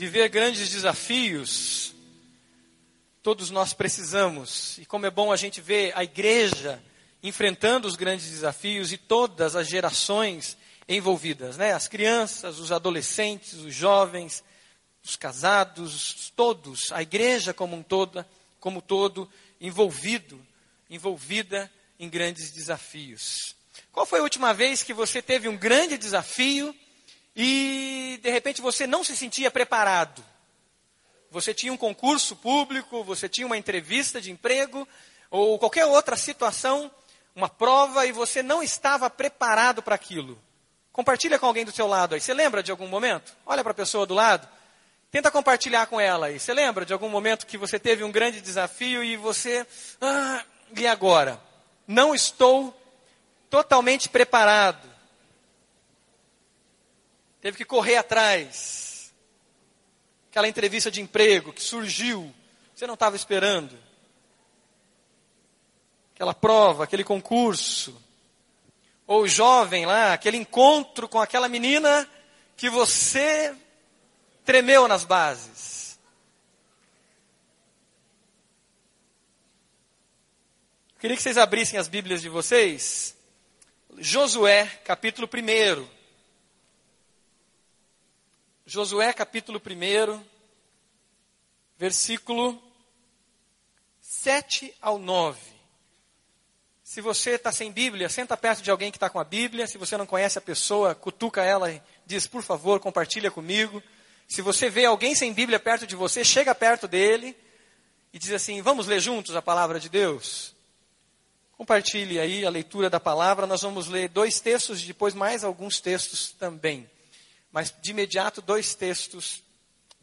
viver grandes desafios, todos nós precisamos. E como é bom a gente ver a igreja enfrentando os grandes desafios e todas as gerações envolvidas, né? As crianças, os adolescentes, os jovens, os casados, todos, a igreja como um todo, como todo envolvido, envolvida em grandes desafios. Qual foi a última vez que você teve um grande desafio e de repente você não se sentia preparado? Você tinha um concurso público, você tinha uma entrevista de emprego ou qualquer outra situação, uma prova e você não estava preparado para aquilo. Compartilha com alguém do seu lado aí. Você lembra de algum momento? Olha para a pessoa do lado. Tenta compartilhar com ela aí. Você lembra de algum momento que você teve um grande desafio e você. Ah, e agora? Não estou totalmente preparado. Teve que correr atrás. Aquela entrevista de emprego que surgiu, você não estava esperando. Aquela prova, aquele concurso. Ou jovem lá, aquele encontro com aquela menina que você tremeu nas bases. Eu queria que vocês abrissem as Bíblias de vocês. Josué, capítulo 1. Josué, capítulo 1, versículo 7 ao 9. Se você está sem Bíblia, senta perto de alguém que está com a Bíblia. Se você não conhece a pessoa, cutuca ela e diz, por favor, compartilha comigo. Se você vê alguém sem Bíblia perto de você, chega perto dele e diz assim: Vamos ler juntos a palavra de Deus? Compartilhe aí a leitura da palavra. Nós vamos ler dois textos e depois mais alguns textos também. Mas de imediato, dois textos.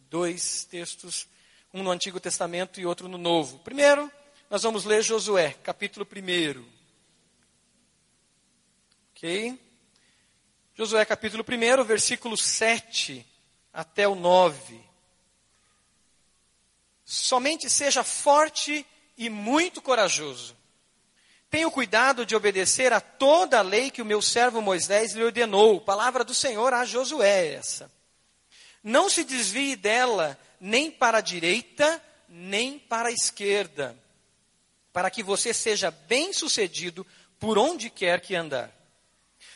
Dois textos, um no Antigo Testamento e outro no Novo. Primeiro, nós vamos ler Josué, capítulo 1. Ok? Josué, capítulo 1, versículo 7 até o 9. Somente seja forte e muito corajoso. Tenha o cuidado de obedecer a toda a lei que o meu servo Moisés lhe ordenou. Palavra do Senhor a Josué essa. Não se desvie dela nem para a direita, nem para a esquerda, para que você seja bem-sucedido por onde quer que andar.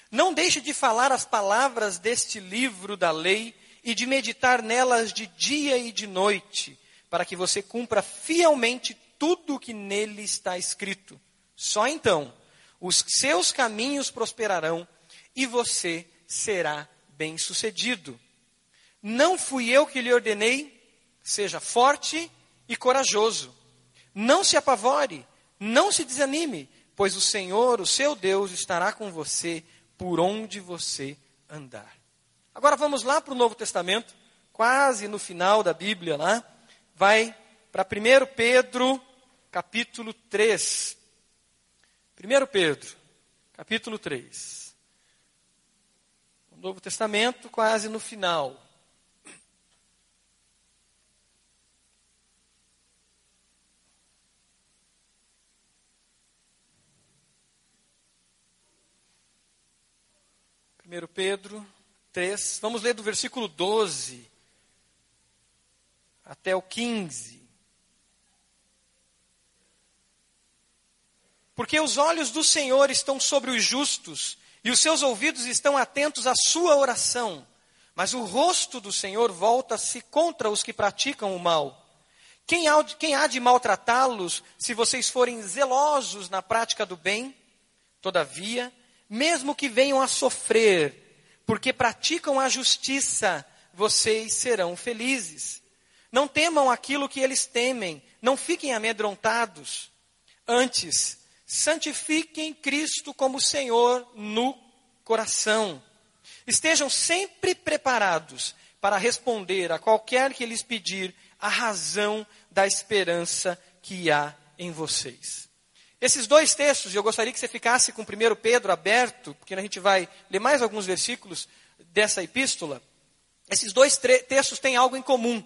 Não deixe de falar as palavras deste livro da lei e de meditar nelas de dia e de noite, para que você cumpra fielmente tudo o que nele está escrito. Só então os seus caminhos prosperarão e você será bem-sucedido. Não fui eu que lhe ordenei, seja forte e corajoso. Não se apavore, não se desanime, pois o Senhor, o seu Deus, estará com você por onde você andar. Agora vamos lá para o Novo Testamento, quase no final da Bíblia lá. Vai para 1 Pedro, capítulo 3. 1 Pedro, capítulo 3. O Novo Testamento, quase no final. Primeiro Pedro 3. Vamos ler do versículo 12 até o 15. Porque os olhos do Senhor estão sobre os justos e os seus ouvidos estão atentos à sua oração, mas o rosto do Senhor volta-se contra os que praticam o mal. Quem há, de maltratá-los se vocês forem zelosos na prática do bem? Todavia, mesmo que venham a sofrer porque praticam a justiça, vocês serão felizes. Não temam aquilo que eles temem, não fiquem amedrontados. Antes, santifiquem Cristo como Senhor no coração. Estejam sempre preparados para responder a qualquer que lhes pedir a razão da esperança que há em vocês. Esses dois textos, eu gostaria que você ficasse com 1 Pedro aberto, porque a gente vai ler mais alguns versículos dessa epístola. Esses dois textos têm algo em comum.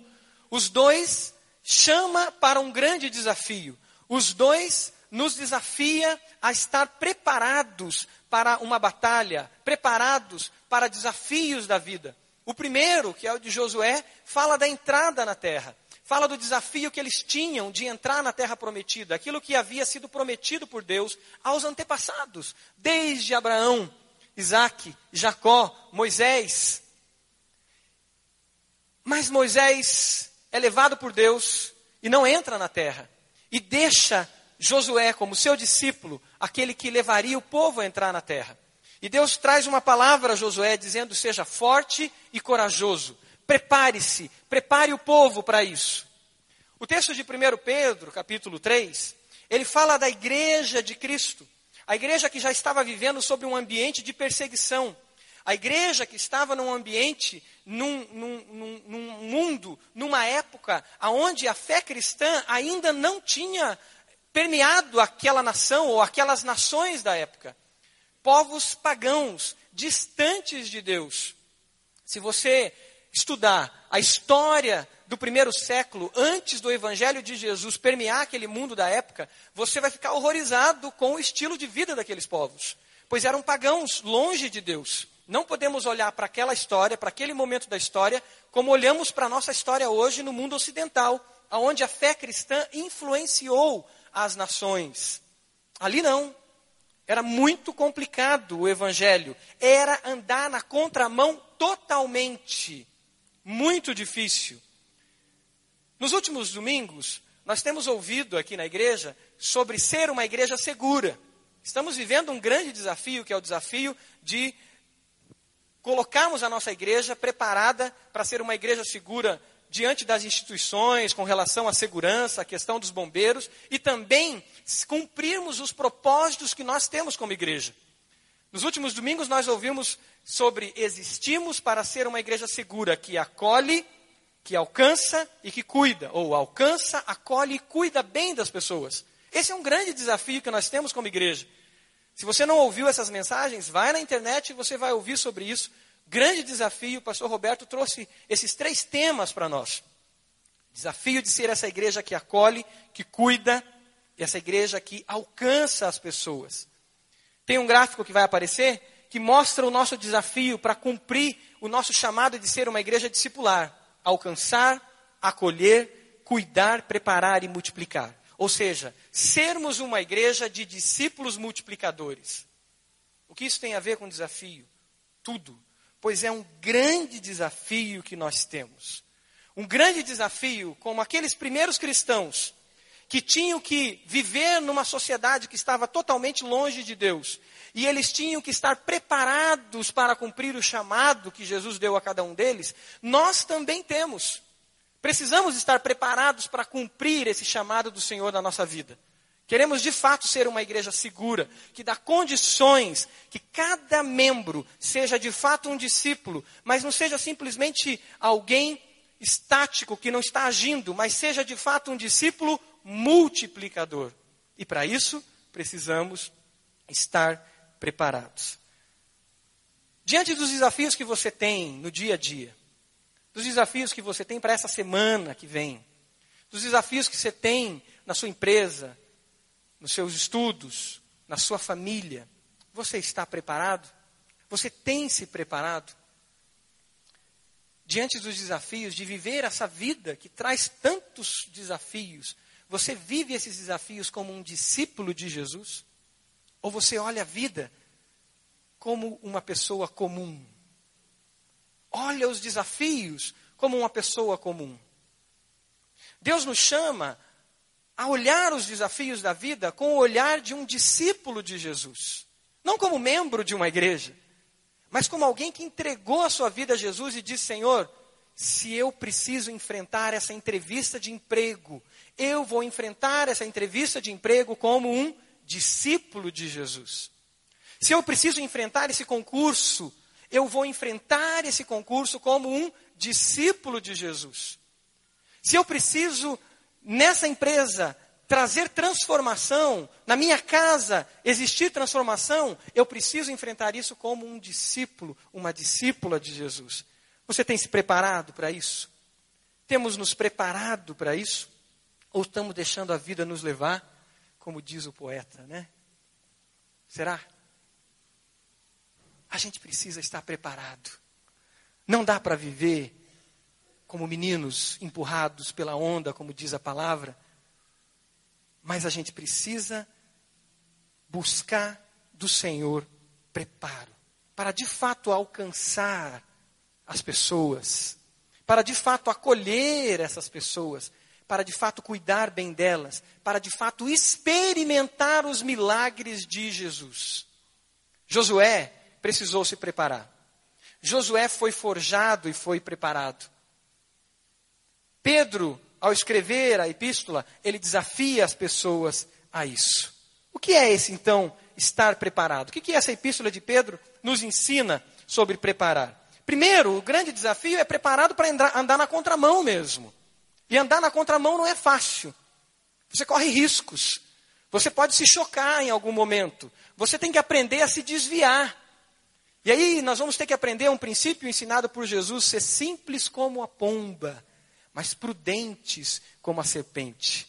Os dois chama para um grande desafio. Os dois nos desafia a estar preparados para uma batalha, preparados para desafios da vida. O primeiro, que é o de Josué, fala da entrada na terra. Fala do desafio que eles tinham de entrar na terra prometida, aquilo que havia sido prometido por Deus aos antepassados, desde Abraão, Isaac, Jacó, Moisés. Mas Moisés é levado por Deus e não entra na terra. E deixa Josué como seu discípulo, aquele que levaria o povo a entrar na terra. E Deus traz uma palavra a Josué dizendo: seja forte e corajoso. Prepare-se, prepare o povo para isso. O texto de 1 Pedro, capítulo 3, ele fala da igreja de Cristo. A igreja que já estava vivendo sob um ambiente de perseguição. A igreja que estava num ambiente, num, num, num, mundo, numa época onde a fé cristã ainda não tinha permeado aquela nação ou aquelas nações da época povos pagãos, distantes de Deus. Se você estudar a história do primeiro século, antes do evangelho de Jesus permear aquele mundo da época, você vai ficar horrorizado com o estilo de vida daqueles povos, pois eram pagãos, longe de Deus. Não podemos olhar para aquela história, para aquele momento da história, como olhamos para a nossa história hoje no mundo ocidental, onde a fé cristã influenciou as nações. Ali não. Era muito complicado o evangelho. Era andar na contramão totalmente. Muito difícil. Nos últimos domingos, nós temos ouvido aqui na igreja sobre ser uma igreja segura. Estamos vivendo um grande desafio, que é o desafio de colocarmos a nossa igreja preparada para ser uma igreja segura diante das instituições com relação à segurança, à questão dos bombeiros e também cumprirmos os propósitos que nós temos como igreja. Nos últimos domingos nós ouvimos sobre existimos para ser uma igreja segura que acolhe, que alcança e que cuida, ou alcança, acolhe e cuida bem das pessoas. Esse é um grande desafio que nós temos como igreja. Se você não ouviu essas mensagens, vai na internet e você vai ouvir sobre isso grande desafio, o pastor Roberto trouxe esses três temas para nós. Desafio de ser essa igreja que acolhe, que cuida, e essa igreja que alcança as pessoas. Tem um gráfico que vai aparecer que mostra o nosso desafio para cumprir o nosso chamado de ser uma igreja discipular: alcançar, acolher, cuidar, preparar e multiplicar. Ou seja, sermos uma igreja de discípulos multiplicadores. O que isso tem a ver com desafio? Tudo pois é um grande desafio que nós temos. Um grande desafio, como aqueles primeiros cristãos que tinham que viver numa sociedade que estava totalmente longe de Deus, e eles tinham que estar preparados para cumprir o chamado que Jesus deu a cada um deles, nós também temos. Precisamos estar preparados para cumprir esse chamado do Senhor na nossa vida. Queremos de fato ser uma igreja segura, que dá condições que cada membro seja de fato um discípulo, mas não seja simplesmente alguém estático que não está agindo, mas seja de fato um discípulo multiplicador. E para isso precisamos estar preparados. Diante dos desafios que você tem no dia a dia, dos desafios que você tem para essa semana que vem, dos desafios que você tem na sua empresa, nos seus estudos, na sua família. Você está preparado? Você tem se preparado? Diante dos desafios de viver essa vida que traz tantos desafios, você vive esses desafios como um discípulo de Jesus? Ou você olha a vida como uma pessoa comum? Olha os desafios como uma pessoa comum. Deus nos chama a olhar os desafios da vida com o olhar de um discípulo de Jesus. Não como membro de uma igreja, mas como alguém que entregou a sua vida a Jesus e disse: Senhor, se eu preciso enfrentar essa entrevista de emprego, eu vou enfrentar essa entrevista de emprego como um discípulo de Jesus. Se eu preciso enfrentar esse concurso, eu vou enfrentar esse concurso como um discípulo de Jesus. Se eu preciso nessa empresa trazer transformação, na minha casa existir transformação, eu preciso enfrentar isso como um discípulo, uma discípula de Jesus. Você tem se preparado para isso? Temos nos preparado para isso? Ou estamos deixando a vida nos levar, como diz o poeta, né? Será? A gente precisa estar preparado. Não dá para viver como meninos empurrados pela onda, como diz a palavra, mas a gente precisa buscar do Senhor preparo para de fato alcançar as pessoas, para de fato acolher essas pessoas, para de fato cuidar bem delas, para de fato experimentar os milagres de Jesus. Josué precisou se preparar. Josué foi forjado e foi preparado. Pedro, ao escrever a epístola, ele desafia as pessoas a isso. O que é esse, então, estar preparado? O que, que essa epístola de Pedro nos ensina sobre preparar? Primeiro, o grande desafio é preparado para andar na contramão mesmo. E andar na contramão não é fácil. Você corre riscos. Você pode se chocar em algum momento. Você tem que aprender a se desviar. E aí nós vamos ter que aprender um princípio ensinado por Jesus: ser simples como a pomba, mas prudentes como a serpente.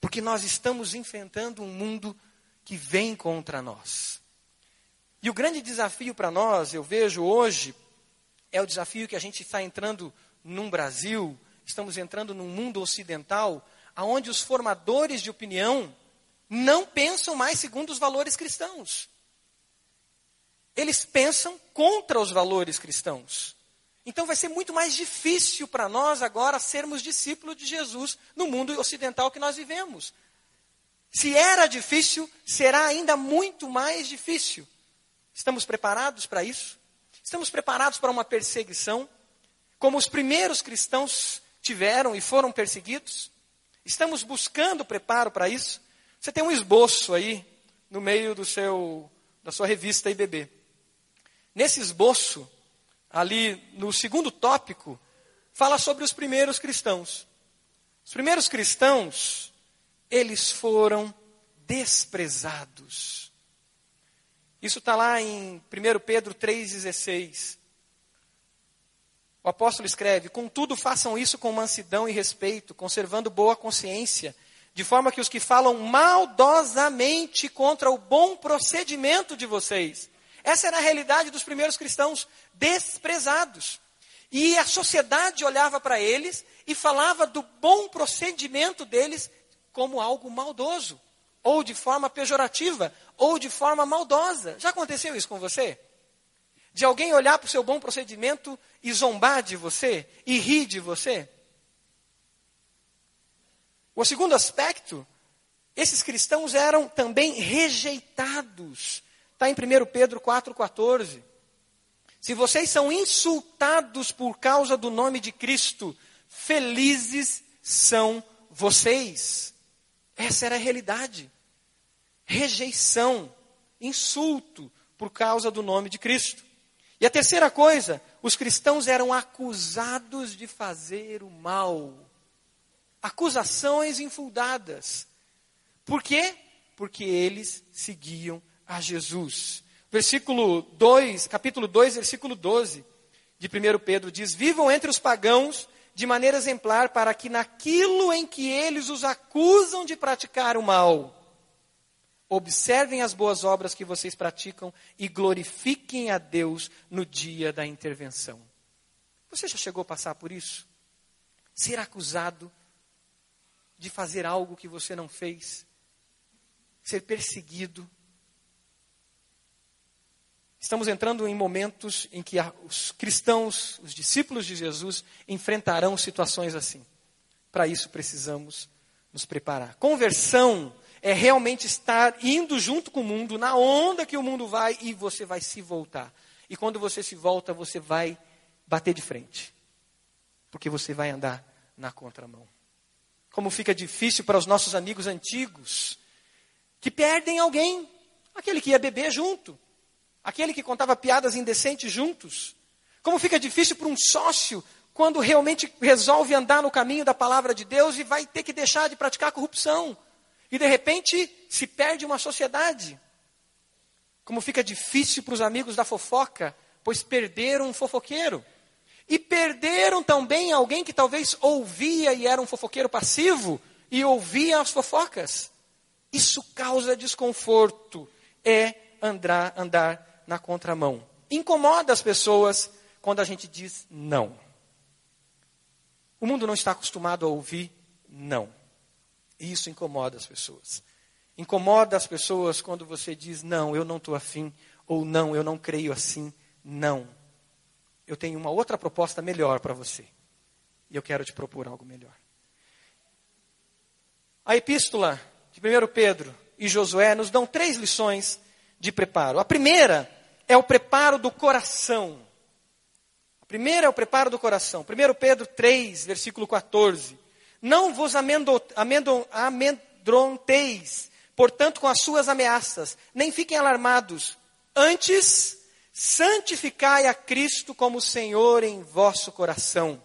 Porque nós estamos enfrentando um mundo que vem contra nós. E o grande desafio para nós, eu vejo hoje, é o desafio que a gente está entrando num Brasil, estamos entrando num mundo ocidental, onde os formadores de opinião não pensam mais segundo os valores cristãos. Eles pensam contra os valores cristãos. Então vai ser muito mais difícil para nós agora sermos discípulos de Jesus no mundo ocidental que nós vivemos. Se era difícil, será ainda muito mais difícil. Estamos preparados para isso? Estamos preparados para uma perseguição, como os primeiros cristãos tiveram e foram perseguidos? Estamos buscando preparo para isso? Você tem um esboço aí no meio do seu da sua revista IBB. Nesse esboço, ali no segundo tópico, fala sobre os primeiros cristãos. Os primeiros cristãos eles foram desprezados. Isso está lá em 1 Pedro 3,16. O apóstolo escreve: Contudo, façam isso com mansidão e respeito, conservando boa consciência, de forma que os que falam maldosamente contra o bom procedimento de vocês. Essa era a realidade dos primeiros cristãos desprezados. E a sociedade olhava para eles e falava do bom procedimento deles como algo maldoso, ou de forma pejorativa, ou de forma maldosa. Já aconteceu isso com você? De alguém olhar para o seu bom procedimento e zombar de você, e rir de você? O segundo aspecto, esses cristãos eram também rejeitados. Está em 1 Pedro 4,14. Se vocês são insultados por causa do nome de Cristo, felizes são vocês. Essa era a realidade. Rejeição, insulto por causa do nome de Cristo. E a terceira coisa, os cristãos eram acusados de fazer o mal. Acusações infundadas. Por quê? Porque eles seguiam a Jesus. Versículo 2, capítulo 2, versículo 12 de 1 Pedro diz: Vivam entre os pagãos de maneira exemplar, para que naquilo em que eles os acusam de praticar o mal, observem as boas obras que vocês praticam e glorifiquem a Deus no dia da intervenção. Você já chegou a passar por isso? Ser acusado de fazer algo que você não fez, ser perseguido, Estamos entrando em momentos em que os cristãos, os discípulos de Jesus, enfrentarão situações assim. Para isso precisamos nos preparar. Conversão é realmente estar indo junto com o mundo, na onda que o mundo vai, e você vai se voltar. E quando você se volta, você vai bater de frente. Porque você vai andar na contramão. Como fica difícil para os nossos amigos antigos que perdem alguém, aquele que ia beber junto, aquele que contava piadas indecentes juntos. Como fica difícil para um sócio quando realmente resolve andar no caminho da palavra de Deus e vai ter que deixar de praticar corrupção. E de repente se perde uma sociedade. Como fica difícil para os amigos da fofoca, pois perderam um fofoqueiro. E perderam também alguém que talvez ouvia e era um fofoqueiro passivo e ouvia as fofocas. Isso causa desconforto. É andar, andar na contramão. Incomoda as pessoas quando a gente diz não. O mundo não está acostumado a ouvir não. E isso incomoda as pessoas. Incomoda as pessoas quando você diz não, eu não estou afim, ou não, eu não creio assim. Não. Eu tenho uma outra proposta melhor para você. E eu quero te propor algo melhor. A epístola de 1 Pedro e Josué nos dão três lições de preparo. A primeira é o preparo do coração. A primeira é o preparo do coração. 1 Pedro 3, versículo 14. Não vos amedronteis, portanto, com as suas ameaças, nem fiquem alarmados. Antes, santificai a Cristo como Senhor em vosso coração,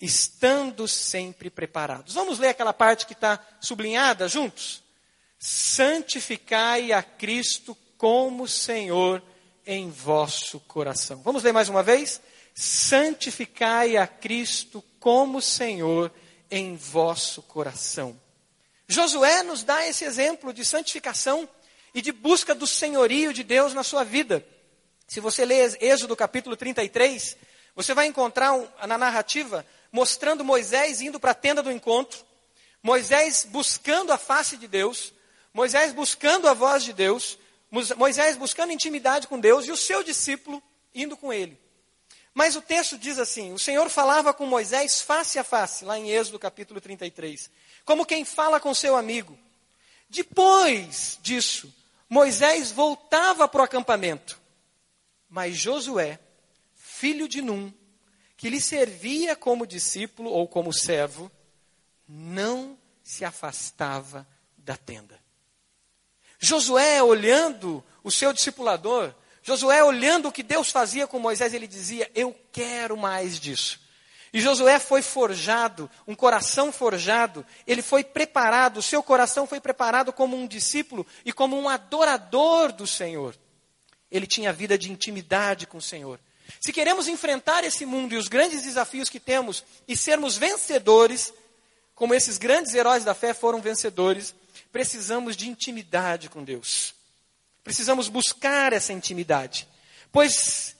estando sempre preparados. Vamos ler aquela parte que está sublinhada juntos? Santificai a Cristo como Senhor em vosso coração. Vamos ler mais uma vez? Santificai a Cristo como Senhor em vosso coração. Josué nos dá esse exemplo de santificação e de busca do senhorio de Deus na sua vida. Se você ler Êxodo capítulo 33, você vai encontrar na narrativa mostrando Moisés indo para a tenda do encontro, Moisés buscando a face de Deus, Moisés buscando a voz de Deus, Moisés buscando intimidade com Deus e o seu discípulo indo com ele. Mas o texto diz assim: o Senhor falava com Moisés face a face, lá em Êxodo capítulo 33, como quem fala com seu amigo. Depois disso, Moisés voltava para o acampamento, mas Josué, filho de Num, que lhe servia como discípulo ou como servo, não se afastava da tenda. Josué, olhando o seu discipulador, Josué, olhando o que Deus fazia com Moisés, ele dizia: Eu quero mais disso. E Josué foi forjado, um coração forjado, ele foi preparado, o seu coração foi preparado como um discípulo e como um adorador do Senhor. Ele tinha vida de intimidade com o Senhor. Se queremos enfrentar esse mundo e os grandes desafios que temos e sermos vencedores, como esses grandes heróis da fé foram vencedores, precisamos de intimidade com Deus. Precisamos buscar essa intimidade, pois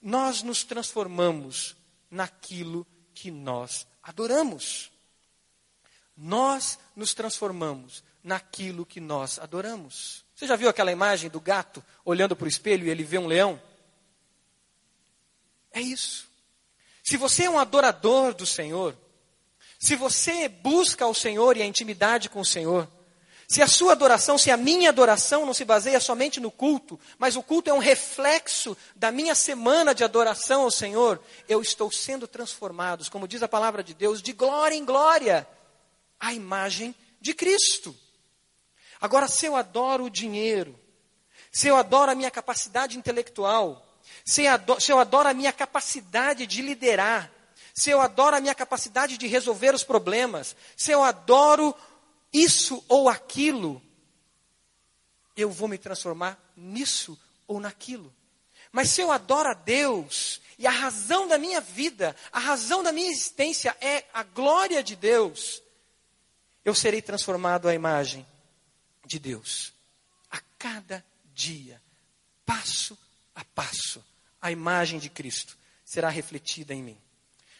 nós nos transformamos naquilo que nós adoramos. Nós nos transformamos naquilo que nós adoramos. Você já viu aquela imagem do gato olhando para o espelho e ele vê um leão? É isso. Se você é um adorador do Senhor, se você busca o Senhor e a intimidade com o Senhor, se a sua adoração, se a minha adoração não se baseia somente no culto, mas o culto é um reflexo da minha semana de adoração ao Senhor, eu estou sendo transformado, como diz a palavra de Deus, de glória em glória, à imagem de Cristo. Agora, se eu adoro o dinheiro, se eu adoro a minha capacidade intelectual, se eu adoro, se eu adoro a minha capacidade de liderar, se eu adoro a minha capacidade de resolver os problemas, se eu adoro isso ou aquilo, eu vou me transformar nisso ou naquilo. Mas se eu adoro a Deus, e a razão da minha vida, a razão da minha existência é a glória de Deus, eu serei transformado à imagem de Deus. A cada dia, passo a passo, a imagem de Cristo será refletida em mim.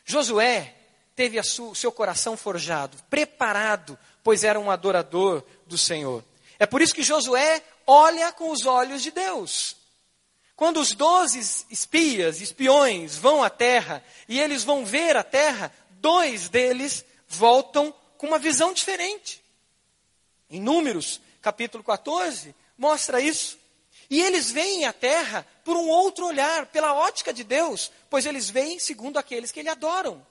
Josué teve o seu coração forjado, preparado, pois era um adorador do Senhor. É por isso que Josué olha com os olhos de Deus. Quando os doze espias, espiões, vão à terra e eles vão ver a terra, dois deles voltam com uma visão diferente. Em Números, capítulo 14, mostra isso. E eles veem a terra por um outro olhar, pela ótica de Deus, pois eles veem segundo aqueles que ele adoram.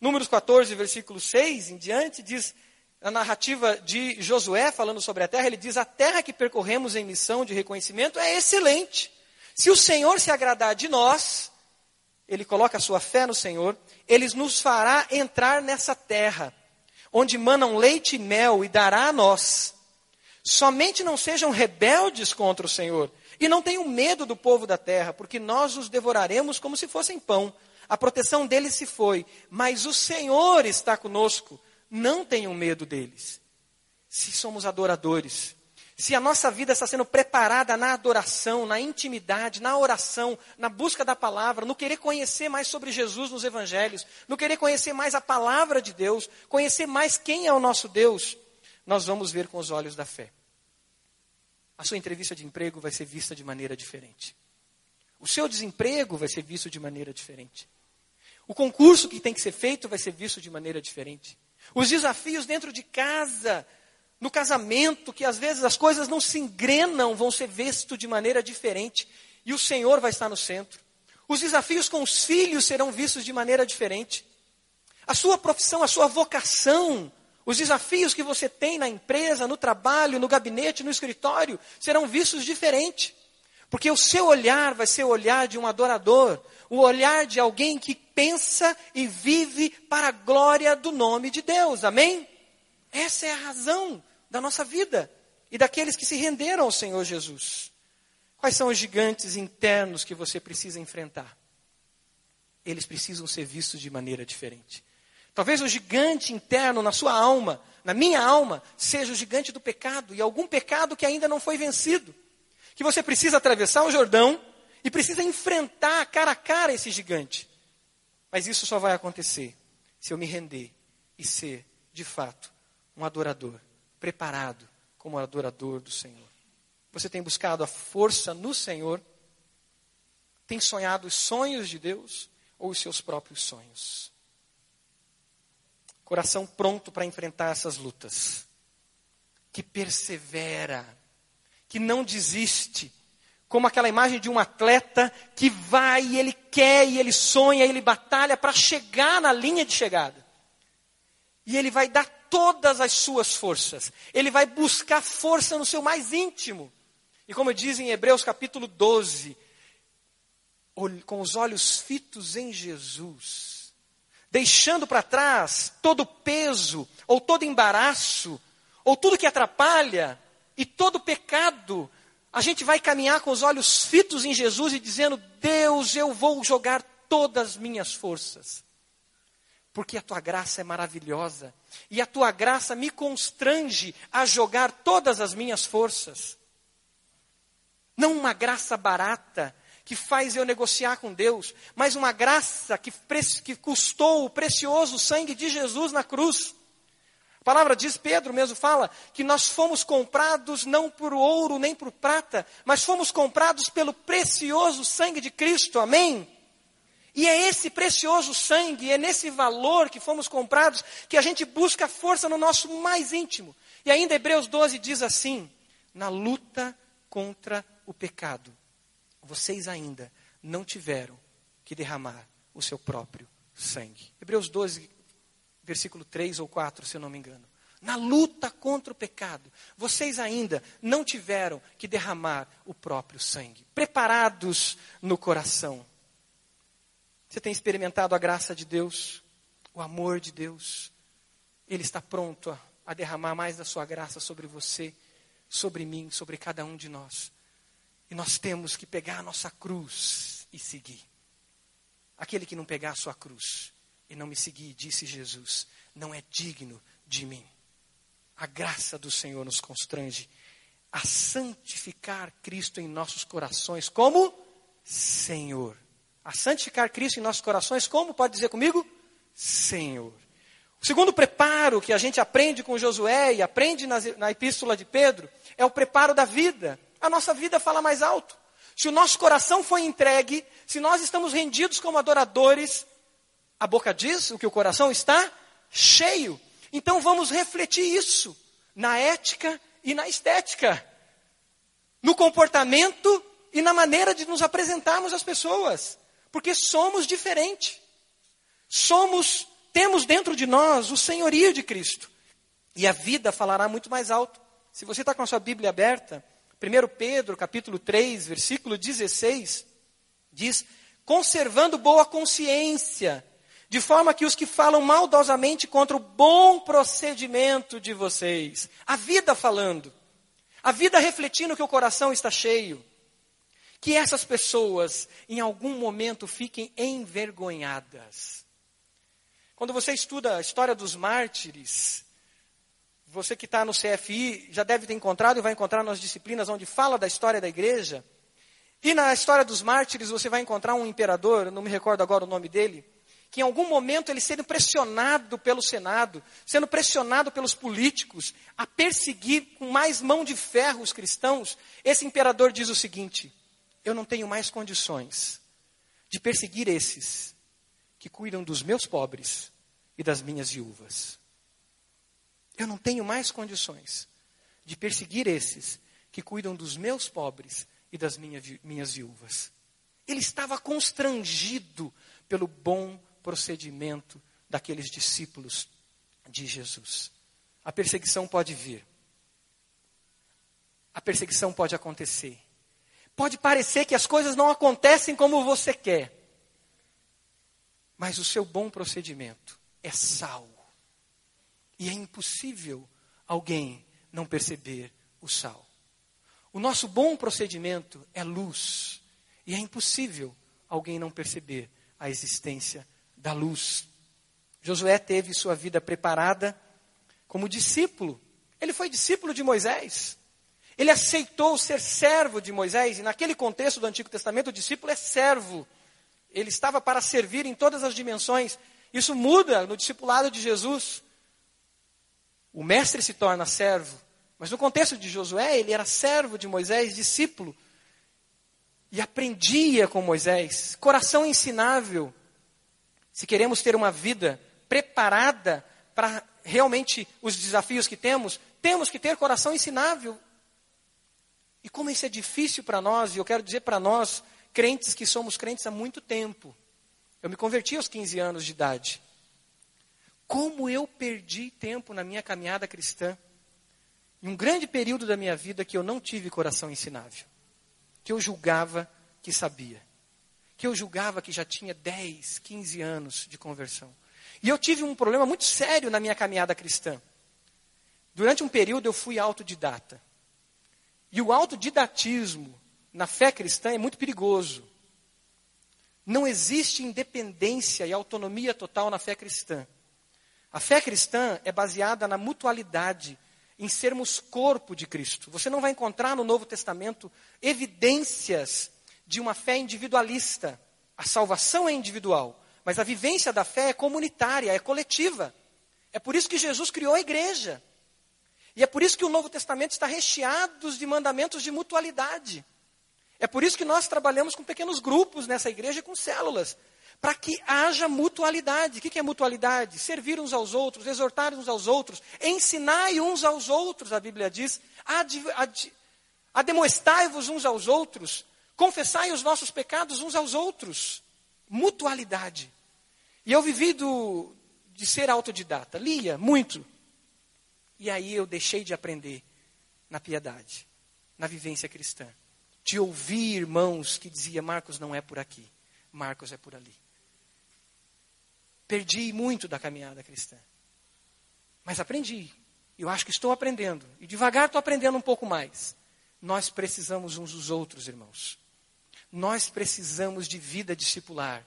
Números 14, versículo 6 em diante, diz a narrativa de Josué falando sobre a terra, ele diz: A terra que percorremos em missão de reconhecimento é excelente. Se o Senhor se agradar de nós, ele coloca a sua fé no Senhor, ele nos fará entrar nessa terra, onde manam leite e mel, e dará a nós. Somente não sejam rebeldes contra o Senhor, e não tenham medo do povo da terra, porque nós os devoraremos como se fossem pão a proteção deles se foi, mas o Senhor está conosco. Não tenham medo deles. Se somos adoradores, se a nossa vida está sendo preparada na adoração, na intimidade, na oração, na busca da palavra, no querer conhecer mais sobre Jesus nos evangelhos, no querer conhecer mais a palavra de Deus, conhecer mais quem é o nosso Deus, nós vamos ver com os olhos da fé. A sua entrevista de emprego vai ser vista de maneira diferente. O seu desemprego vai ser visto de maneira diferente. O concurso que tem que ser feito vai ser visto de maneira diferente. Os desafios dentro de casa no casamento, que às vezes as coisas não se engrenam, vão ser vistos de maneira diferente, e o Senhor vai estar no centro. Os desafios com os filhos serão vistos de maneira diferente. A sua profissão, a sua vocação, os desafios que você tem na empresa, no trabalho, no gabinete, no escritório, serão vistos diferente. Porque o seu olhar vai ser o olhar de um adorador, o olhar de alguém que pensa e vive para a glória do nome de Deus. Amém? Essa é a razão da nossa vida e daqueles que se renderam ao Senhor Jesus. Quais são os gigantes internos que você precisa enfrentar? Eles precisam ser vistos de maneira diferente. Talvez o gigante interno na sua alma, na minha alma, seja o gigante do pecado e algum pecado que ainda não foi vencido. Que você precisa atravessar o Jordão e precisa enfrentar cara a cara esse gigante. Mas isso só vai acontecer se eu me render e ser, de fato, um adorador preparado como adorador do Senhor? Você tem buscado a força no Senhor? Tem sonhado os sonhos de Deus ou os seus próprios sonhos? Coração pronto para enfrentar essas lutas, que persevera, que não desiste, como aquela imagem de um atleta que vai e ele quer e ele sonha, e ele batalha para chegar na linha de chegada. E ele vai dar todas as suas forças. Ele vai buscar força no seu mais íntimo. E como diz em Hebreus capítulo 12, com os olhos fitos em Jesus, deixando para trás todo peso, ou todo embaraço, ou tudo que atrapalha, e todo pecado, a gente vai caminhar com os olhos fitos em Jesus e dizendo: Deus, eu vou jogar todas as minhas forças porque a tua graça é maravilhosa e a tua graça me constrange a jogar todas as minhas forças. Não uma graça barata que faz eu negociar com Deus, mas uma graça que, que custou o precioso sangue de Jesus na cruz. A palavra diz, Pedro mesmo fala, que nós fomos comprados não por ouro nem por prata, mas fomos comprados pelo precioso sangue de Cristo. Amém? E é esse precioso sangue, é nesse valor que fomos comprados, que a gente busca força no nosso mais íntimo. E ainda Hebreus 12 diz assim: na luta contra o pecado, vocês ainda não tiveram que derramar o seu próprio sangue. Hebreus 12, versículo 3 ou 4, se eu não me engano. Na luta contra o pecado, vocês ainda não tiveram que derramar o próprio sangue. Preparados no coração você tem experimentado a graça de Deus, o amor de Deus. Ele está pronto a, a derramar mais da sua graça sobre você, sobre mim, sobre cada um de nós. E nós temos que pegar a nossa cruz e seguir. Aquele que não pegar a sua cruz e não me seguir, disse Jesus, não é digno de mim. A graça do Senhor nos constrange a santificar Cristo em nossos corações como Senhor a santificar Cristo em nossos corações, como pode dizer comigo? Senhor. O segundo preparo que a gente aprende com Josué e aprende na, na epístola de Pedro é o preparo da vida. A nossa vida fala mais alto. Se o nosso coração foi entregue, se nós estamos rendidos como adoradores, a boca diz o que o coração está cheio. Então vamos refletir isso na ética e na estética, no comportamento e na maneira de nos apresentarmos às pessoas. Porque somos diferentes. Somos, temos dentro de nós o senhorio de Cristo. E a vida falará muito mais alto. Se você está com a sua Bíblia aberta, 1 Pedro, capítulo 3, versículo 16, diz: conservando boa consciência, de forma que os que falam maldosamente contra o bom procedimento de vocês, a vida falando, a vida refletindo que o coração está cheio, que essas pessoas, em algum momento, fiquem envergonhadas. Quando você estuda a história dos mártires, você que está no CFI já deve ter encontrado e vai encontrar nas disciplinas onde fala da história da igreja. E na história dos mártires você vai encontrar um imperador, não me recordo agora o nome dele, que em algum momento ele sendo pressionado pelo Senado, sendo pressionado pelos políticos a perseguir com mais mão de ferro os cristãos, esse imperador diz o seguinte: eu não tenho mais condições de perseguir esses que cuidam dos meus pobres e das minhas viúvas. Eu não tenho mais condições de perseguir esses que cuidam dos meus pobres e das minha, minhas viúvas. Ele estava constrangido pelo bom procedimento daqueles discípulos de Jesus. A perseguição pode vir. A perseguição pode acontecer. Pode parecer que as coisas não acontecem como você quer. Mas o seu bom procedimento é sal. E é impossível alguém não perceber o sal. O nosso bom procedimento é luz. E é impossível alguém não perceber a existência da luz. Josué teve sua vida preparada como discípulo. Ele foi discípulo de Moisés. Ele aceitou ser servo de Moisés, e naquele contexto do Antigo Testamento, o discípulo é servo. Ele estava para servir em todas as dimensões. Isso muda no discipulado de Jesus. O mestre se torna servo. Mas no contexto de Josué, ele era servo de Moisés, discípulo. E aprendia com Moisés. Coração ensinável. Se queremos ter uma vida preparada para realmente os desafios que temos, temos que ter coração ensinável. E como isso é difícil para nós, e eu quero dizer para nós, crentes que somos crentes há muito tempo. Eu me converti aos 15 anos de idade. Como eu perdi tempo na minha caminhada cristã, em um grande período da minha vida que eu não tive coração ensinável, que eu julgava que sabia, que eu julgava que já tinha 10, 15 anos de conversão. E eu tive um problema muito sério na minha caminhada cristã. Durante um período eu fui autodidata. E o autodidatismo na fé cristã é muito perigoso. Não existe independência e autonomia total na fé cristã. A fé cristã é baseada na mutualidade, em sermos corpo de Cristo. Você não vai encontrar no Novo Testamento evidências de uma fé individualista. A salvação é individual, mas a vivência da fé é comunitária, é coletiva. É por isso que Jesus criou a igreja. E é por isso que o Novo Testamento está recheado de mandamentos de mutualidade. É por isso que nós trabalhamos com pequenos grupos nessa igreja com células, para que haja mutualidade. O que é mutualidade? Servir uns aos outros, exortar uns aos outros, ensinai uns aos outros, a Bíblia diz, ademoestai-vos uns aos outros, confessai os nossos pecados uns aos outros. Mutualidade. E eu vivi do, de ser autodidata, lia muito. E aí eu deixei de aprender na piedade, na vivência cristã de ouvir irmãos que dizia Marcos não é por aqui, Marcos é por ali. Perdi muito da caminhada cristã. Mas aprendi. Eu acho que estou aprendendo. E devagar estou aprendendo um pouco mais. Nós precisamos uns dos outros, irmãos. Nós precisamos de vida discipular.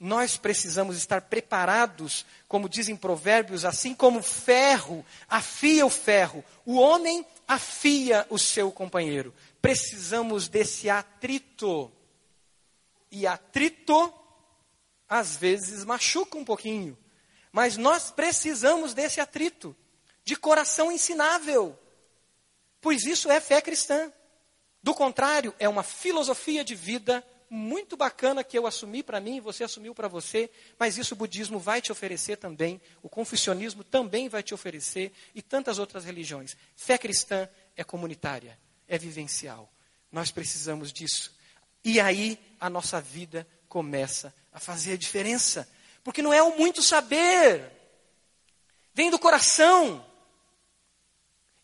Nós precisamos estar preparados, como dizem provérbios, assim como o ferro afia o ferro, o homem afia o seu companheiro precisamos desse atrito. E atrito, às vezes, machuca um pouquinho. Mas nós precisamos desse atrito, de coração ensinável. Pois isso é fé cristã. Do contrário, é uma filosofia de vida muito bacana que eu assumi para mim, você assumiu para você, mas isso o budismo vai te oferecer também, o confucionismo também vai te oferecer e tantas outras religiões. Fé cristã é comunitária é vivencial. Nós precisamos disso. E aí a nossa vida começa a fazer a diferença. Porque não é o muito saber, vem do coração.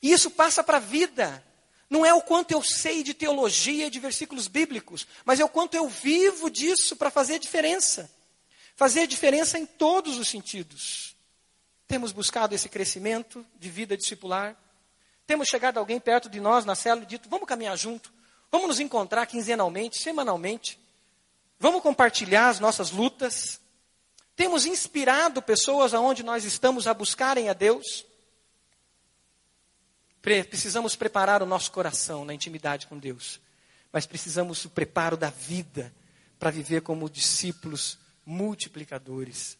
E isso passa para a vida. Não é o quanto eu sei de teologia de versículos bíblicos, mas é o quanto eu vivo disso para fazer a diferença. Fazer a diferença em todos os sentidos. Temos buscado esse crescimento de vida discipular. Temos chegado alguém perto de nós na célula e dito: vamos caminhar junto, vamos nos encontrar quinzenalmente, semanalmente, vamos compartilhar as nossas lutas. Temos inspirado pessoas aonde nós estamos a buscarem a Deus. precisamos preparar o nosso coração na intimidade com Deus, mas precisamos o preparo da vida para viver como discípulos multiplicadores.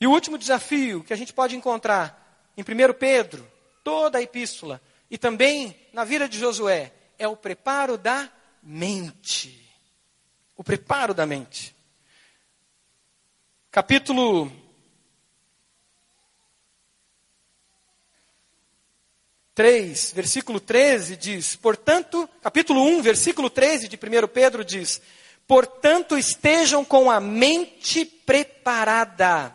E o último desafio que a gente pode encontrar em 1 Pedro, toda a epístola, e também na vida de Josué, é o preparo da mente. O preparo da mente. Capítulo 3, versículo 13 diz: Portanto, capítulo 1, versículo 13 de 1 Pedro diz: Portanto, estejam com a mente preparada,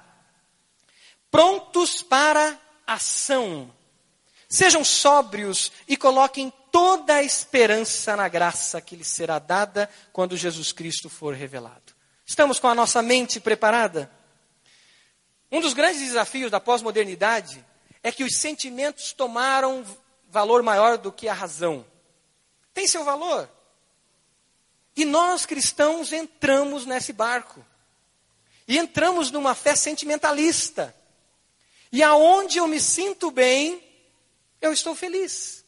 prontos para ação. Sejam sóbrios e coloquem toda a esperança na graça que lhes será dada quando Jesus Cristo for revelado. Estamos com a nossa mente preparada? Um dos grandes desafios da pós-modernidade é que os sentimentos tomaram valor maior do que a razão. Tem seu valor. E nós cristãos entramos nesse barco. E entramos numa fé sentimentalista. E aonde eu me sinto bem, eu estou feliz.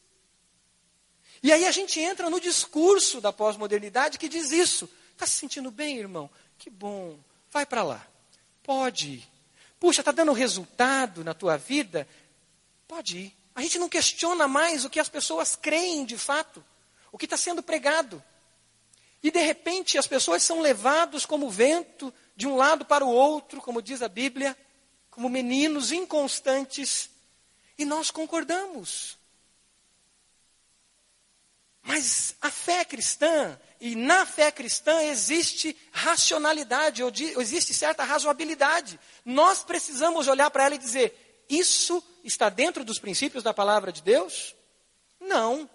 E aí a gente entra no discurso da pós-modernidade que diz isso. Está se sentindo bem, irmão? Que bom. Vai para lá. Pode ir. Puxa, está dando resultado na tua vida? Pode ir. A gente não questiona mais o que as pessoas creem de fato, o que está sendo pregado. E de repente as pessoas são levados como vento de um lado para o outro, como diz a Bíblia, como meninos inconstantes, e nós concordamos. Mas a fé cristã, e na fé cristã existe racionalidade, ou existe certa razoabilidade. Nós precisamos olhar para ela e dizer: isso está dentro dos princípios da palavra de Deus? Não.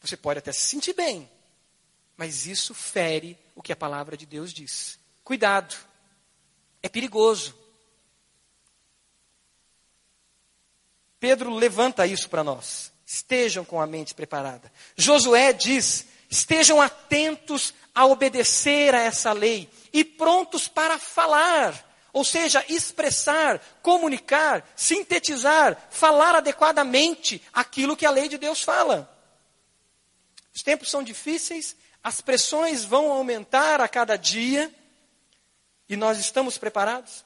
Você pode até se sentir bem, mas isso fere o que a palavra de Deus diz. Cuidado, é perigoso. Pedro levanta isso para nós. Estejam com a mente preparada. Josué diz: estejam atentos a obedecer a essa lei e prontos para falar ou seja, expressar, comunicar, sintetizar, falar adequadamente aquilo que a lei de Deus fala. Os tempos são difíceis, as pressões vão aumentar a cada dia, e nós estamos preparados?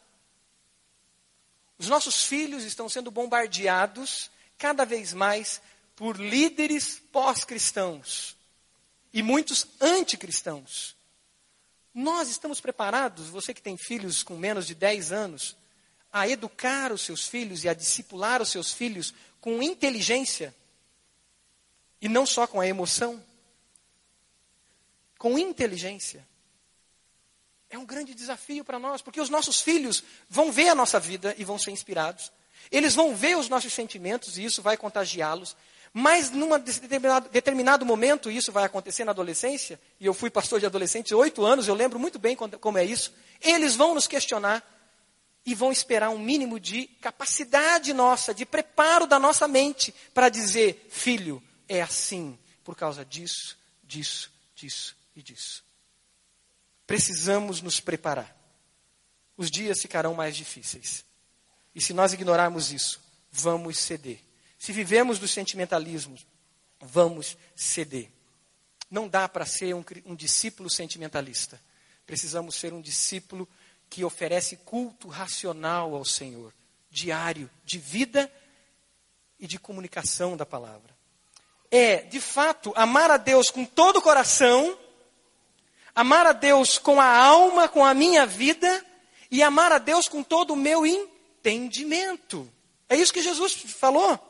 Os nossos filhos estão sendo bombardeados cada vez mais por líderes pós-cristãos e muitos anticristãos. Nós estamos preparados, você que tem filhos com menos de 10 anos, a educar os seus filhos e a discipular os seus filhos com inteligência e não só com a emoção. Com inteligência. É um grande desafio para nós, porque os nossos filhos vão ver a nossa vida e vão ser inspirados. Eles vão ver os nossos sentimentos e isso vai contagiá-los. Mas num determinado, determinado, momento, isso vai acontecer na adolescência, e eu fui pastor de adolescentes oito anos, eu lembro muito bem quando, como é isso. Eles vão nos questionar e vão esperar um mínimo de capacidade nossa, de preparo da nossa mente para dizer: filho, é assim, por causa disso, disso, disso e disso. Precisamos nos preparar. Os dias ficarão mais difíceis. E se nós ignorarmos isso, vamos ceder se vivemos do sentimentalismo, vamos ceder. Não dá para ser um, um, discípulo sentimentalista. Precisamos ser um discípulo que oferece culto racional ao Senhor, diário, de vida e de comunicação da palavra. É, de fato, amar a Deus com todo o coração, amar a Deus com a alma, com a minha vida, e amar a Deus com todo o meu entendimento. É isso que Jesus falou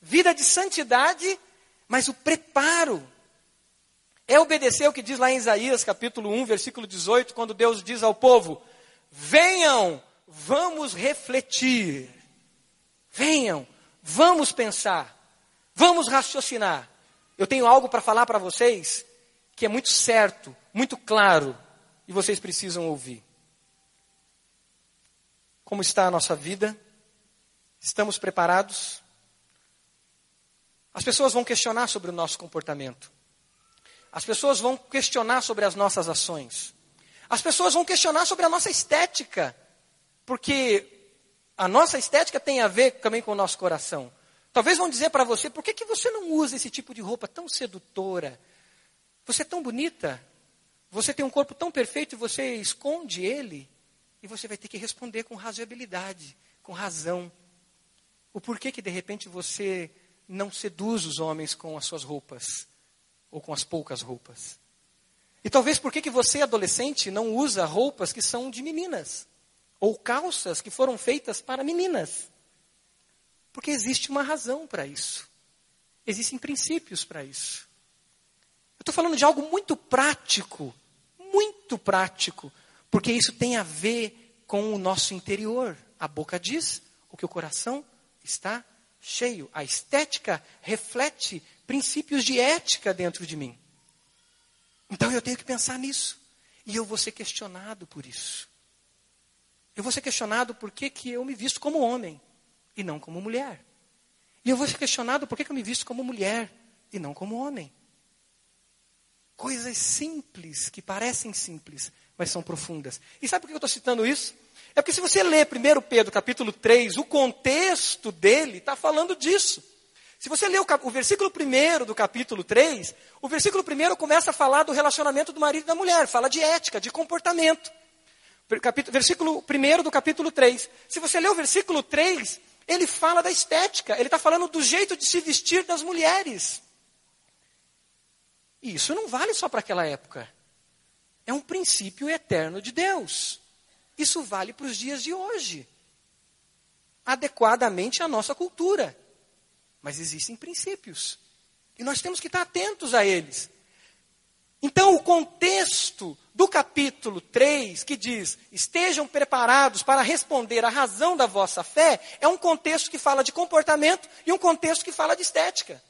vida de santidade, mas o preparo. É obedecer o que diz lá em Isaías capítulo 1, versículo 18, quando Deus diz ao povo: Venham, vamos refletir. Venham, vamos pensar. Vamos raciocinar. Eu tenho algo para falar para vocês que é muito certo, muito claro, e vocês precisam ouvir. Como está a nossa vida? Estamos preparados? As pessoas vão questionar sobre o nosso comportamento. As pessoas vão questionar sobre as nossas ações. As pessoas vão questionar sobre a nossa estética. Porque a nossa estética tem a ver também com o nosso coração. Talvez vão dizer para você, por que, que você não usa esse tipo de roupa tão sedutora? Você é tão bonita, você tem um corpo tão perfeito e você esconde ele. E você vai ter que responder com razoabilidade, com razão. O porquê que de repente você não seduz os homens com as suas roupas, ou com as poucas roupas. E talvez por que você, adolescente, não usa roupas que são de meninas, ou calças que foram feitas para meninas. Porque existe uma razão para isso. Existem princípios para isso. Eu estou falando de algo muito prático, muito prático, porque isso tem a ver com o nosso interior. A boca diz o que o coração está cheio. A estética reflete princípios de ética dentro de mim. Então eu tenho que pensar nisso. E eu vou ser questionado por isso. Eu vou ser questionado por que, que eu me visto como homem e não como mulher. E eu vou ser questionado por que, que eu me visto como mulher e não como homem. Coisas simples, que parecem simples, mas são profundas. E sabe por que eu estou citando isso? É porque se você ler 1 Pedro capítulo 3, o contexto dele está falando disso. Se você ler o, o versículo 1 do capítulo 3, o versículo 1 começa a falar do relacionamento do marido e da mulher, fala de ética, de comportamento. Versículo 1 do capítulo 3. Se você ler o versículo 3, ele fala da estética, ele está falando do jeito de se vestir das mulheres. E isso não vale só para aquela época. É um princípio eterno de Deus. Isso vale para os dias de hoje, adequadamente à nossa cultura. Mas existem princípios, e nós temos que estar atentos a eles. Então, o contexto do capítulo 3, que diz: estejam preparados para responder à razão da vossa fé, é um contexto que fala de comportamento e um contexto que fala de estética.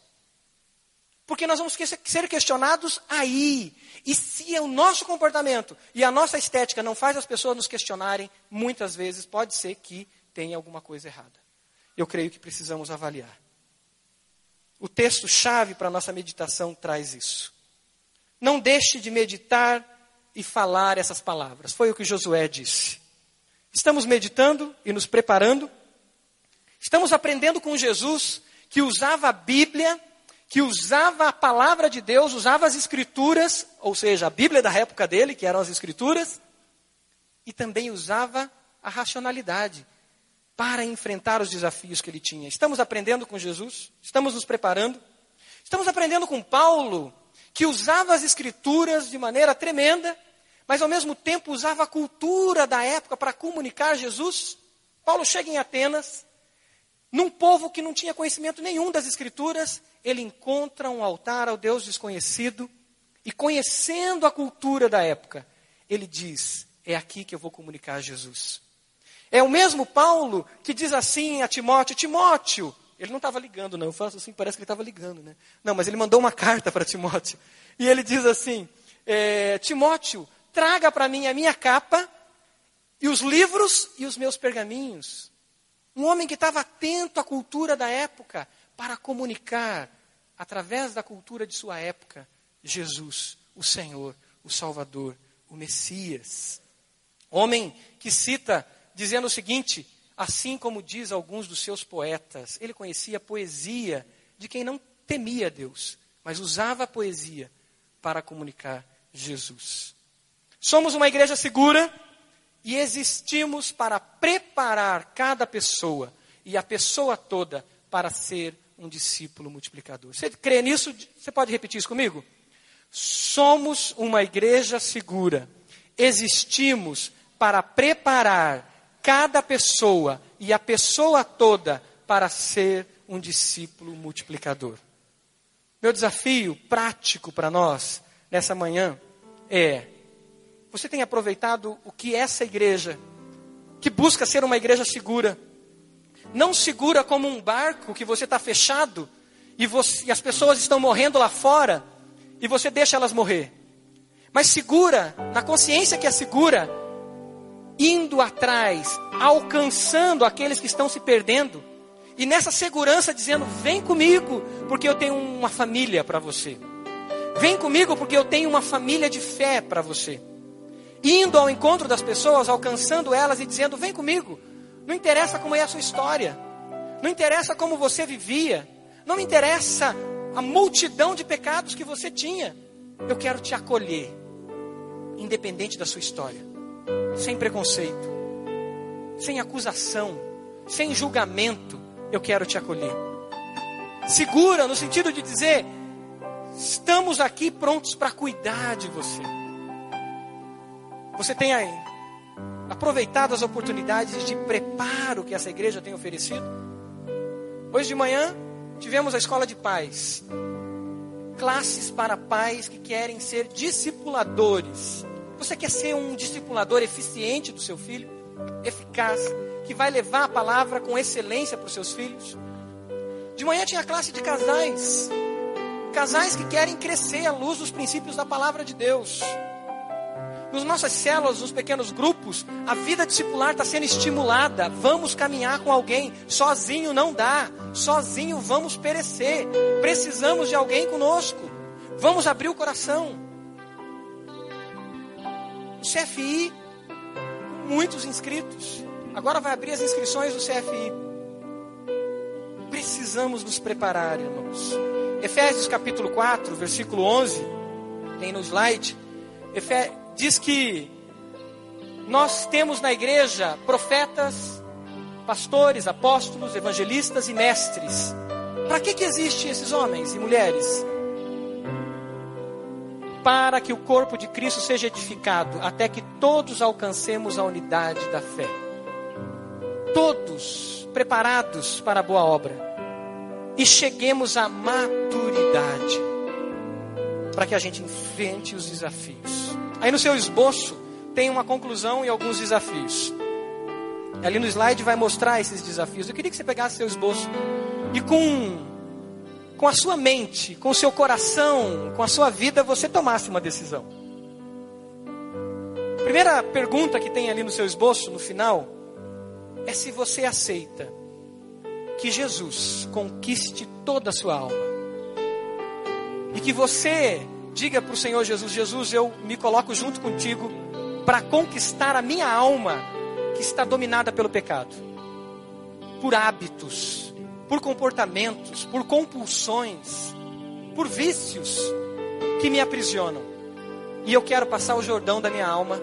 Porque nós vamos ser questionados aí. E se o nosso comportamento e a nossa estética não faz as pessoas nos questionarem, muitas vezes pode ser que tenha alguma coisa errada. Eu creio que precisamos avaliar. O texto-chave para a nossa meditação traz isso. Não deixe de meditar e falar essas palavras. Foi o que Josué disse. Estamos meditando e nos preparando. Estamos aprendendo com Jesus que usava a Bíblia que usava a palavra de Deus, usava as escrituras, ou seja, a Bíblia da época dele, que eram as escrituras, e também usava a racionalidade para enfrentar os desafios que ele tinha. Estamos aprendendo com Jesus, estamos nos preparando, estamos aprendendo com Paulo, que usava as escrituras de maneira tremenda, mas ao mesmo tempo usava a cultura da época para comunicar Jesus. Paulo chega em Atenas, num povo que não tinha conhecimento nenhum das Escrituras, ele encontra um altar ao Deus desconhecido e, conhecendo a cultura da época, ele diz: É aqui que eu vou comunicar Jesus. É o mesmo Paulo que diz assim a Timóteo: Timóteo, ele não estava ligando, não. Eu faço assim, parece que ele estava ligando, né? Não, mas ele mandou uma carta para Timóteo. E ele diz assim: é, Timóteo, traga para mim a minha capa e os livros e os meus pergaminhos. Um homem que estava atento à cultura da época para comunicar, através da cultura de sua época, Jesus, o Senhor, o Salvador, o Messias. Homem que cita dizendo o seguinte: assim como diz alguns dos seus poetas, ele conhecia a poesia de quem não temia Deus, mas usava a poesia para comunicar Jesus. Somos uma igreja segura e existimos para preparar cada pessoa e a pessoa toda para ser um discípulo multiplicador. Você crê nisso? Você pode repetir isso comigo? Somos uma igreja segura. Existimos para preparar cada pessoa e a pessoa toda para ser um discípulo multiplicador. Meu desafio prático para nós nessa manhã é você tem aproveitado o que essa igreja, que busca ser uma igreja segura, não segura como um barco que você está fechado e, você, e as pessoas estão morrendo lá fora e você deixa elas morrer, mas segura, na consciência que é segura, indo atrás, alcançando aqueles que estão se perdendo, e nessa segurança dizendo: vem comigo, porque eu tenho uma família para você. Vem comigo, porque eu tenho uma família de fé para você indo ao encontro das pessoas, alcançando elas e dizendo: Vem comigo. Não interessa como é a sua história. Não interessa como você vivia. Não interessa a multidão de pecados que você tinha. Eu quero te acolher, independente da sua história, sem preconceito, sem acusação, sem julgamento. Eu quero te acolher. Segura, no sentido de dizer: estamos aqui prontos para cuidar de você. Você tem aí aproveitado as oportunidades de preparo que essa igreja tem oferecido? Hoje de manhã tivemos a escola de pais. Classes para pais que querem ser discipuladores. Você quer ser um discipulador eficiente do seu filho? Eficaz, que vai levar a palavra com excelência para os seus filhos? De manhã tinha a classe de casais. Casais que querem crescer à luz dos princípios da palavra de Deus. Nas nossas células, nos pequenos grupos, a vida discipular está sendo estimulada. Vamos caminhar com alguém. Sozinho não dá. Sozinho vamos perecer. Precisamos de alguém conosco. Vamos abrir o coração. O CFI, muitos inscritos. Agora vai abrir as inscrições do CFI. Precisamos nos preparar, irmãos. Efésios capítulo 4, versículo 11, tem no slide. Efésios diz que nós temos na igreja profetas, pastores, apóstolos, evangelistas e mestres. Para que, que existem esses homens e mulheres? Para que o corpo de Cristo seja edificado, até que todos alcancemos a unidade da fé. Todos preparados para a boa obra. E cheguemos à maturidade. Para que a gente enfrente os desafios. Aí no seu esboço tem uma conclusão e alguns desafios. Ali no slide vai mostrar esses desafios. Eu queria que você pegasse seu esboço e com com a sua mente, com o seu coração, com a sua vida, você tomasse uma decisão. Primeira pergunta que tem ali no seu esboço, no final, é se você aceita que Jesus conquiste toda a sua alma. E que você Diga para o Senhor Jesus: Jesus, eu me coloco junto contigo para conquistar a minha alma que está dominada pelo pecado, por hábitos, por comportamentos, por compulsões, por vícios que me aprisionam. E eu quero passar o Jordão da minha alma,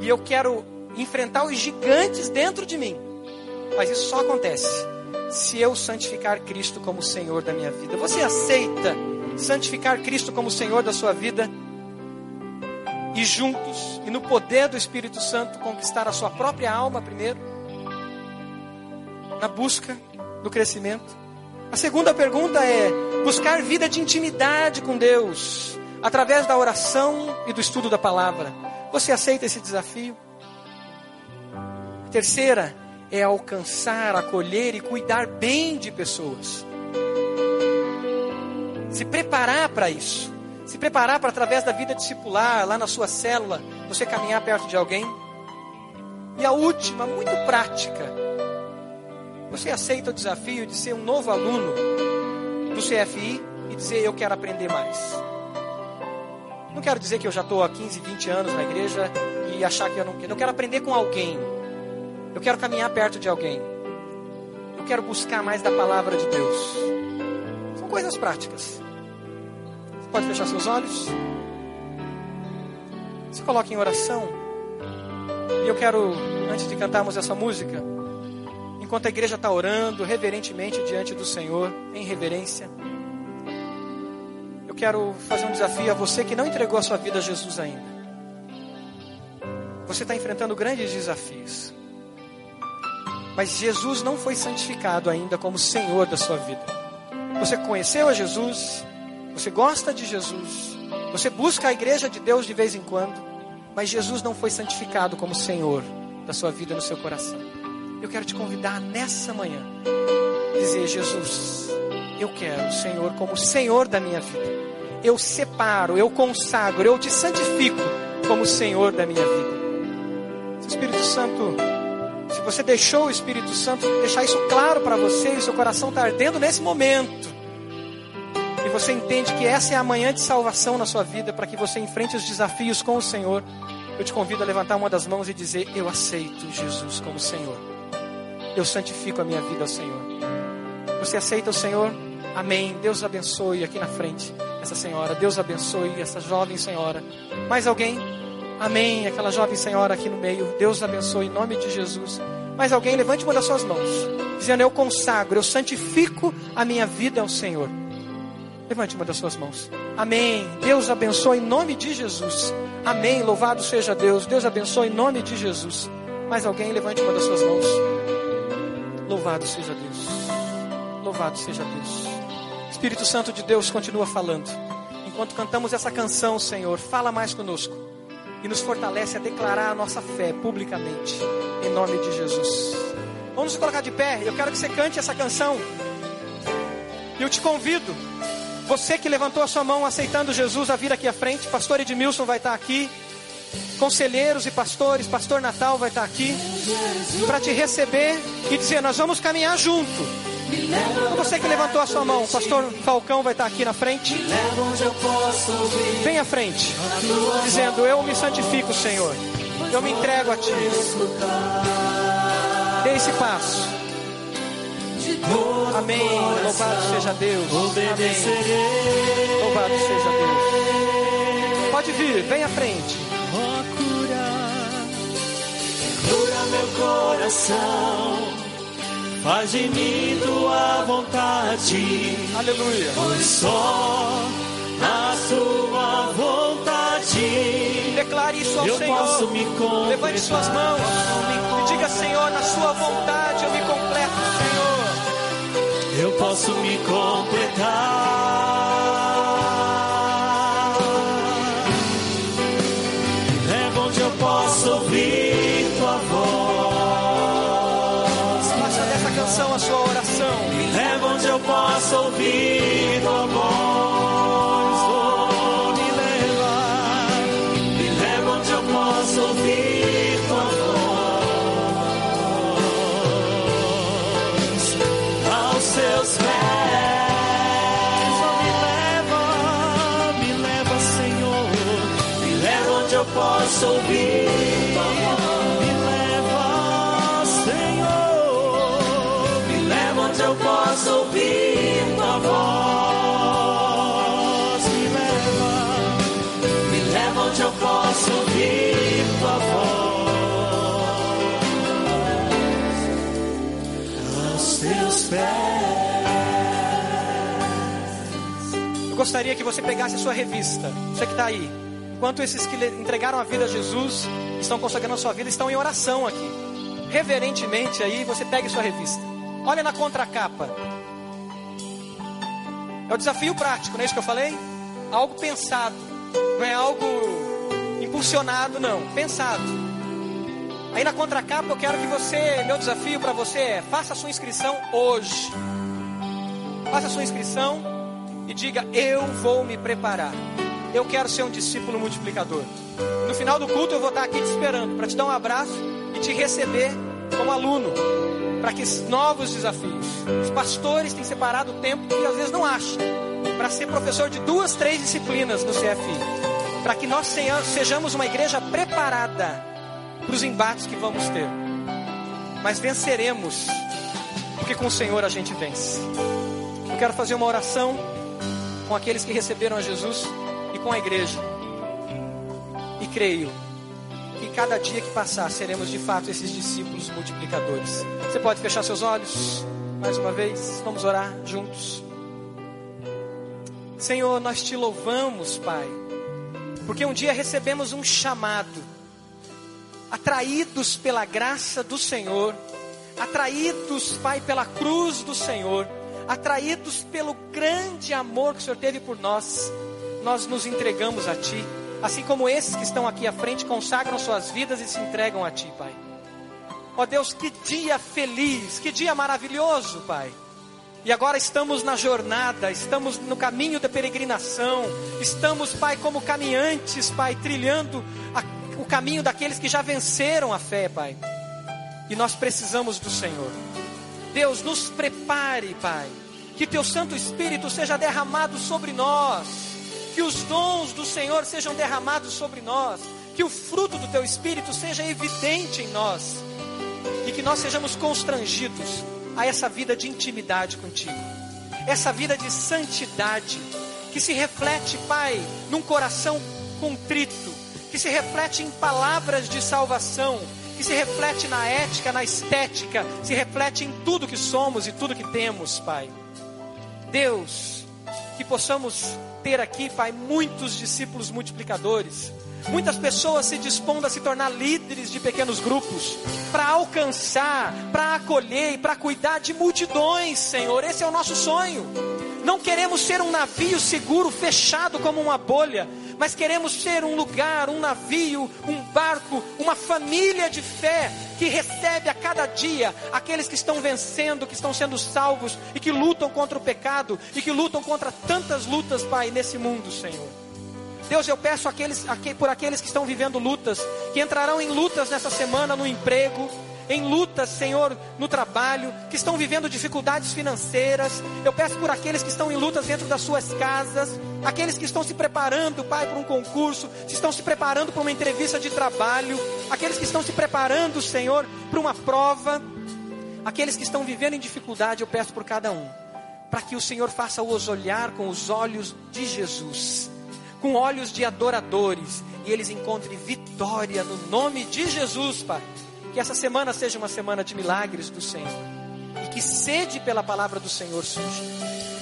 e eu quero enfrentar os gigantes dentro de mim. Mas isso só acontece se eu santificar Cristo como Senhor da minha vida. Você aceita? Santificar Cristo como Senhor da sua vida e juntos, e no poder do Espírito Santo, conquistar a sua própria alma primeiro, na busca do crescimento. A segunda pergunta é buscar vida de intimidade com Deus, através da oração e do estudo da palavra. Você aceita esse desafio? A terceira é alcançar, acolher e cuidar bem de pessoas se preparar para isso. Se preparar para, através da vida discipular, lá na sua célula, você caminhar perto de alguém. E a última, muito prática. Você aceita o desafio de ser um novo aluno do CFI e dizer: Eu quero aprender mais. Não quero dizer que eu já estou há 15, 20 anos na igreja e achar que eu não quero. Eu quero aprender com alguém. Eu quero caminhar perto de alguém. Eu quero buscar mais da palavra de Deus. São coisas práticas. Pode fechar seus olhos? Se coloque em oração. E eu quero, antes de cantarmos essa música, enquanto a igreja está orando reverentemente diante do Senhor, em reverência, eu quero fazer um desafio a você que não entregou a sua vida a Jesus ainda. Você está enfrentando grandes desafios. Mas Jesus não foi santificado ainda como Senhor da sua vida. Você conheceu a Jesus, você gosta de Jesus. Você busca a igreja de Deus de vez em quando. Mas Jesus não foi santificado como Senhor da sua vida no seu coração. Eu quero te convidar nessa manhã. Dizer, Jesus, eu quero o Senhor como Senhor da minha vida. Eu separo, eu consagro, eu te santifico como Senhor da minha vida. Espírito Santo, se você deixou o Espírito Santo deixar isso claro para você e seu coração está ardendo nesse momento, você entende que essa é a manhã de salvação na sua vida, para que você enfrente os desafios com o Senhor, eu te convido a levantar uma das mãos e dizer: Eu aceito Jesus como Senhor. Eu santifico a minha vida ao Senhor. Você aceita o Senhor? Amém. Deus abençoe aqui na frente essa senhora. Deus abençoe essa jovem senhora. Mais alguém? Amém. Aquela jovem senhora aqui no meio. Deus abençoe em nome de Jesus. Mais alguém? Levante uma das suas mãos, dizendo: Eu consagro, eu santifico a minha vida ao Senhor. Levante uma das suas mãos. Amém. Deus abençoe em nome de Jesus. Amém. Louvado seja Deus. Deus abençoe em nome de Jesus. Mais alguém? Levante uma das suas mãos. Louvado seja Deus. Louvado seja Deus. Espírito Santo de Deus continua falando. Enquanto cantamos essa canção, Senhor, fala mais conosco e nos fortalece a declarar a nossa fé publicamente, em nome de Jesus. Vamos nos colocar de pé. Eu quero que você cante essa canção. Eu te convido, você que levantou a sua mão aceitando Jesus, a vir aqui à frente. Pastor Edmilson vai estar aqui. Conselheiros e pastores, Pastor Natal vai estar aqui para te receber e dizer: Nós vamos caminhar junto você que levantou a sua mão, pastor Falcão vai estar aqui na frente. Vem à frente, dizendo: Eu me santifico, Senhor. Eu me entrego a Ti. Dê esse passo. Amém. Louvado seja Deus. Amém. Louvado seja Deus. Pode vir, vem à frente. Cura meu coração Faz de mim tua vontade. Aleluia. Pois só a sua vontade. Declare isso ao eu Senhor. Posso me completar. Levante suas mãos e diga, Senhor, na sua vontade posso me completar. Me leva, me leva, Senhor. Me leva onde eu posso ouvir gostaria que você pegasse a sua revista, você que está aí. Enquanto esses que entregaram a vida a Jesus, estão consagrando a sua vida, estão em oração aqui. Reverentemente aí, você pegue sua revista. Olha na contracapa. É o desafio prático, não é isso que eu falei? Algo pensado, não é algo impulsionado, não, pensado. Aí na contracapa eu quero que você, meu desafio para você é: faça a sua inscrição hoje. Faça a sua inscrição e diga: Eu vou me preparar. Eu quero ser um discípulo multiplicador. No final do culto eu vou estar aqui te esperando para te dar um abraço e te receber como aluno para que novos desafios. Os pastores têm separado o tempo que às vezes não acham para ser professor de duas, três disciplinas no CFI, para que nós sejamos uma igreja preparada para os embates que vamos ter. Mas venceremos, porque com o Senhor a gente vence. Eu quero fazer uma oração com aqueles que receberam a Jesus e com a igreja. E creio que cada dia que passar seremos de fato esses discípulos multiplicadores. Você pode fechar seus olhos mais uma vez? Vamos orar juntos. Senhor, nós te louvamos, Pai, porque um dia recebemos um chamado, atraídos pela graça do Senhor, atraídos, Pai, pela cruz do Senhor, atraídos pelo grande amor que o Senhor teve por nós, nós nos entregamos a Ti assim como esses que estão aqui à frente consagram suas vidas e se entregam a Ti, Pai. Ó Deus, que dia feliz, que dia maravilhoso, Pai. E agora estamos na jornada, estamos no caminho da peregrinação, estamos, Pai, como caminhantes, Pai, trilhando a, o caminho daqueles que já venceram a fé, Pai. E nós precisamos do Senhor. Deus, nos prepare, Pai, que Teu Santo Espírito seja derramado sobre nós. Que os dons do Senhor sejam derramados sobre nós, que o fruto do teu espírito seja evidente em nós. E que nós sejamos constrangidos a essa vida de intimidade contigo, essa vida de santidade, que se reflete, Pai, num coração contrito, que se reflete em palavras de salvação, que se reflete na ética, na estética, se reflete em tudo que somos e tudo que temos, Pai. Deus, que possamos ter aqui, Pai, muitos discípulos multiplicadores, muitas pessoas se dispondo a se tornar líderes de pequenos grupos, para alcançar, para acolher e para cuidar de multidões, Senhor. Esse é o nosso sonho. Não queremos ser um navio seguro, fechado como uma bolha, mas queremos ser um lugar, um navio, um barco, uma família de fé que recebe a cada dia aqueles que estão vencendo, que estão sendo salvos e que lutam contra o pecado e que lutam contra tantas lutas, Pai, nesse mundo, Senhor. Deus, eu peço aqueles, por aqueles que estão vivendo lutas, que entrarão em lutas nessa semana no emprego, em lutas, Senhor, no trabalho, que estão vivendo dificuldades financeiras. Eu peço por aqueles que estão em lutas dentro das suas casas, aqueles que estão se preparando, Pai, para um concurso, que estão se preparando para uma entrevista de trabalho, aqueles que estão se preparando, Senhor, para uma prova, aqueles que estão vivendo em dificuldade, eu peço por cada um, para que o Senhor faça-os olhar com os olhos de Jesus, com olhos de adoradores, e eles encontrem vitória no nome de Jesus, Pai. Que essa semana seja uma semana de milagres do Senhor. E que sede pela palavra do Senhor surja.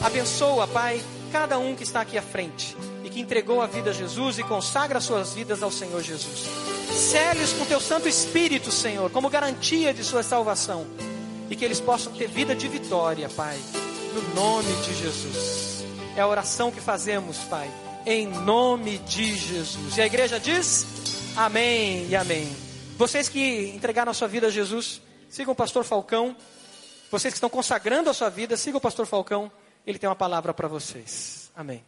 Abençoa, Pai, cada um que está aqui à frente e que entregou a vida a Jesus e consagra suas vidas ao Senhor Jesus. Célios com teu Santo Espírito, Senhor, como garantia de sua salvação. E que eles possam ter vida de vitória, Pai, no nome de Jesus. É a oração que fazemos, Pai, em nome de Jesus. E a igreja diz: Amém e Amém. Vocês que entregaram a sua vida a Jesus, sigam o pastor Falcão. Vocês que estão consagrando a sua vida, sigam o pastor Falcão. Ele tem uma palavra para vocês. Amém.